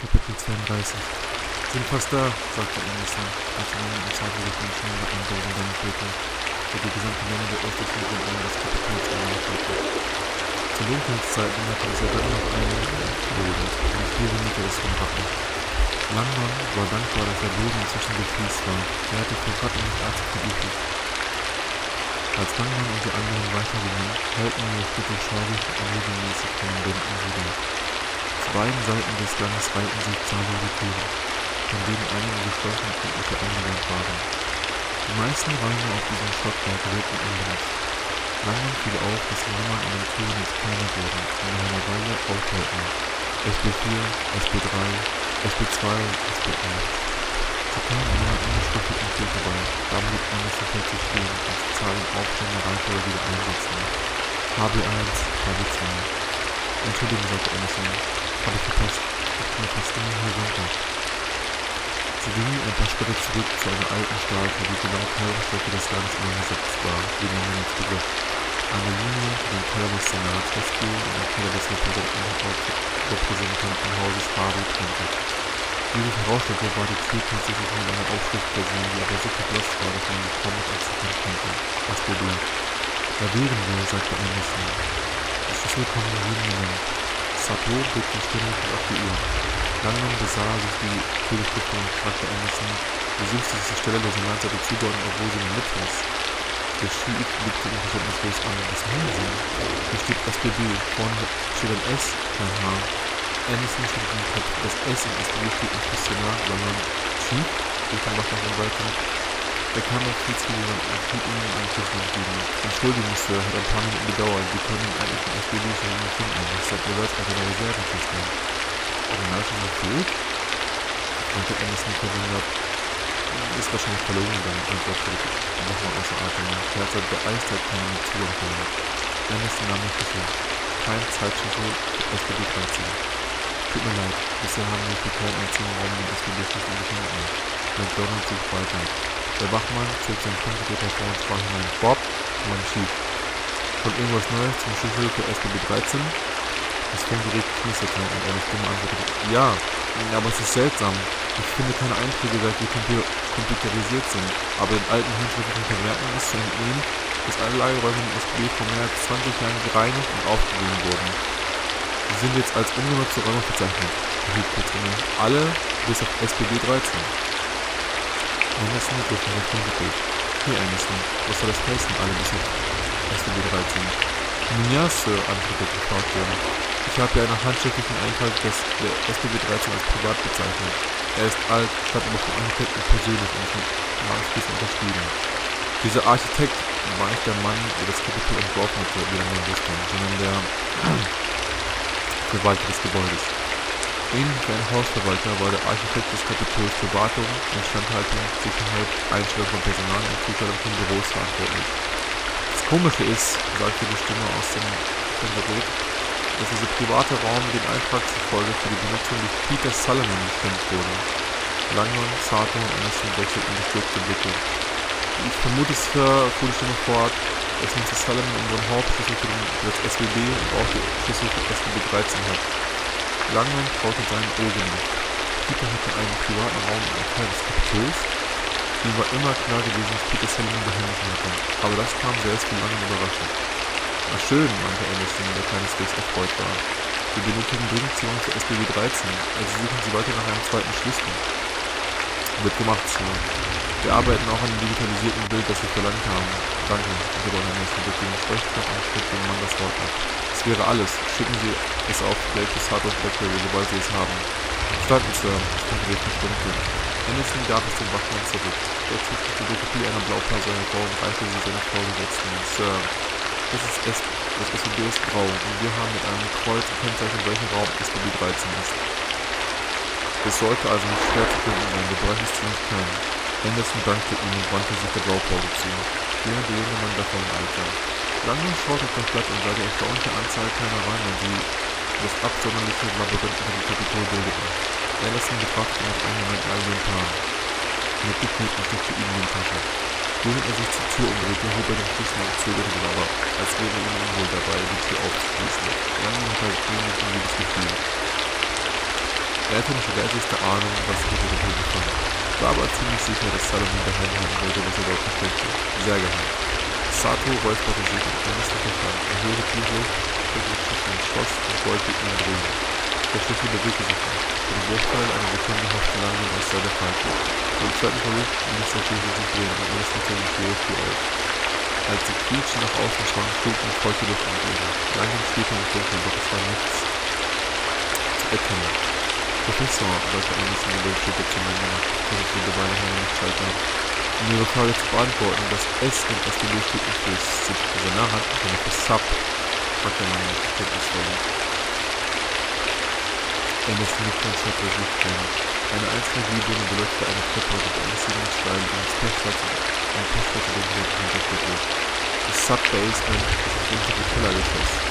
Kapitel 32 Sind fast da, sagte Anderson, als er nun im Zweifel durch den schnellen Gang führte, der die gesamte Länge der Grundlage des Kapitels erreichte. Zu Dunkelzeiten hatte es immer noch einen Boden, und vier Meter ist vom Wappen. Langmann war dankbar, dass der Boden inzwischen gefliest war. Er hatte für Wappen nicht allzu viel. Als Langmann und die anderen weitergingen, hörten wir Schritte schaurig und regelmäßig von den Wänden wieder. Beiden Seiten des Ganges reihten sich zahllose Türen, von denen einige geschlossen und etliche eingerannt waren. Die meisten Räume auf diesem Stockwerk wirkten unbenutzt. Langmann fiel auf, dass die Nummern an den Türen jetzt kleiner wurden und nach einer Weile aufhörten. SB4, SB3, SB2, SB1. Sie kamen an einer unbeschrifteten Tür vorbei. Da blieb Anderson plötzlich stehen, als die Zahl im Aufstehen der Reihenfolge wieder einsetzten. HB1, HB2. Entschuldigung, sagte Anderson. Habe ich verpasst. Ich komme fast immer hier runter. Sie gingen ein paar Schritte zurück zu einer alten Statue, die genau Teilstrecke des Gangs eingesetzt war, wie man jetzt begriff. Eine Linie, die den Keller des Senats SG und den Keller des Repräsentantenhauses HB trennte. Wie sich herausstellte, war die Tür tatsächlich mit einer Aufschrift versehen, die aber so verblasst war, dass man sie kaum noch akzeptieren konnte. Das Problem. Da wären wir, sagte Anderson. Die Schlüssel kommen in jedem Moment. Sato blickte ständig auf die Uhr. Langsam besah sich die Türbeschriftung und fragte Anderson, wie suchst du die Stelle der Senatsseite zudeuten, obwohl sie in der Mitte ist. Der Schief blickte ihn verständnislos an. Was meinen Sie? Hier steht SBB, vorne steht ein S, kein H. Anderson schüttelte den Kopf. Das S in SBB steht nicht Senat, sondern Chief, rief dann noch nach dem Balkon. Der kam auf viel zu jemand und hielt ihm einen Schlüssel entgegen. Entschuldigung, Sir, hat ein paar Minuten gedauert. Wir können ihn eigentlich von SBB schon nicht finden. Ich sag, ihr seid auf einer Reservekiste. Originalschlüssel fehlt? fragte Anderson verwundert. Ist wahrscheinlich verloren gegangen, antwortete nochmal außer Atem. Er hat seit Beeistert keine Zugang verlangt. Anderson nahm den Schlüssel. Kein Zeitschlüssel für SBB 13. Tut mir leid, bisher haben wir für keinen einzigen Raum den SBB-Schlüssel gefunden. McDonald sucht weiter. Der Wachmann zog sein Funkgerät hervor und sprach hinein. Bob, mein Chief. Kommt irgendwas Neues zum Schlüssel für SBB 13? Das Funkgerät knisterte und eine Stimme antwortete. Ja, aber es ist seltsam. Ich finde keine Einträge, seit wir computerisiert sind. Aber den alten handschriftlichen Vermerken ist zu entnehmen, dass alle Lagerräume im SBB vor mehr als 20 Jahren gereinigt und aufgegeben wurden. Sie sind jetzt als ungenutzte Räume verzeichnet, erhielt Petrine. Alle bis auf SBB 13. Anderson griff nach dem Funkgerät. Hier, Anderson, was soll das heißen, alle bis auf SBB 13? Nun ja, Sir, antwortete werden. Ich habe ja einen handschriftlichen Eintrag des der SBB 13 als privat bezeichnet. Er ist alt, stand aber vom Architekten persönlich und von Manuskripten unterschrieben. Dieser Architekt war nicht der Mann, der das Kapitol entworfen hatte, wie lange wusste, sondern der Verwalter des Gebäudes. Ähnlich wie ein Hausverwalter war der Architekt des Kapitols für Wartung, Instandhaltung, Sicherheit, Einstellung von Personal und Zustellung von Büros verantwortlich. Das Komische ist, sagte die Stimme aus dem Gerät, dass dieser private Raum dem Eintrag zufolge für die Benutzung durch Peter Sullivan bestimmt wurde. Langmann, Sato und Anderson wechselten bestürzte Blicke. Ich vermute es fuhr die Stimme fort, dass Mr. Sullivan unseren Hauptschlüssel für, den, für das SWB und auch die Schlüssel für SWB 13 hat. Langmann traute seinen Augen nicht. Peter hatte einen privaten Raum im Teil des Kapitols. Ihm war immer klar gewesen, dass Peter Sullivan Geheimnisse hatte. Aber das kam selbst für Langmann überraschend. Na schön, meinte Anderson, der keineswegs erfreut war. Wir benötigen dringend Zugang zur SBB 13, also suchen Sie weiter nach einem zweiten Schlüssel. Wird gemacht, Sir. Wir arbeiten auch an dem digitalisierten Bild, das Sie verlangt haben. Danke, unterbrach Messer durch den Sprechknopf und schritt dem Mann das Wort ab. Das wäre alles. Schicken Sie es auf Creative Hardware Blackberry, sobald Sie es haben. Verstanden, Sir. Dich verstumpfen. Anderson gab es dem Wachmann zurück. Er zog die Fotografie einer Blaupause hervor und reichte sie seiner Vorgesetzten. Sir, das ist S das SUB ist grau und wir haben mit einem Kreuz gekennzeichnet, welcher Raum SUB 13 ist. Es sollte also nicht schwer zu finden sein, wir bräuchten es ziemlich klein. Anderson dankte ihm und wandte sich der Blaupause zu, während der junge Mann davon eilte. Langsam auf das Blatt und sah die erstaunliche Anzahl kleiner Räume, die das absonderliche Labyrinth unter dem Kapitol bildeten. Anderson betrachtete nach einem Moment Plan. Mitgekniet und steckte ihm in die Tasche. Während er sich zur Tür umdrehte, hob er den Schlüssel und zögerte den aber, als wäre ihm unwohl dabei, die Tür aufzuschließen. Langsam hatte er irgendwie ein liebes Gefühl. Er hatte nicht die leiseste Ahnung, was hinter der Tür befand, war aber ziemlich sicher, dass Salomon geheim halten wollte, was er dort versteckte. Sehr geheim. Sato räusperte sich und Ernest verstand. Er hörte schüttelte zwischen dem Schloss und Golddicken in Grün. Der Schlüssel bewegte sich nicht. Für den Bruchteil einer Sekunde hoffte langsam, es sei der falsche. Beim zweiten Versuch ließ der Schlüssel sich drehen und Ernest machte die schwere Tür auf. Als sie quietschend nach außen sprang, schlug ihm feuchte Luft entgegen. Langsam spielte im Dunkeln, doch es war nichts zu erkennen. Professor, sagte in der Stücke zu Mangana, konnte für dabei noch einmal nicht haben. Um ihre Frage zu beantworten, das S und das Gelöstücken für sich sehr nah hatten, sondern für Sub, fragte man verständnisvoll. Ernest nickte und schaute sich an. Eine einzelne Glühbirne beleuchtete eine Treppe mit einem Siedlungssteil ins Pechschwarze ein Pechschwarze dunkelheit Hintergrund. Das Sub-Basement ist das untere Kellergeschoss.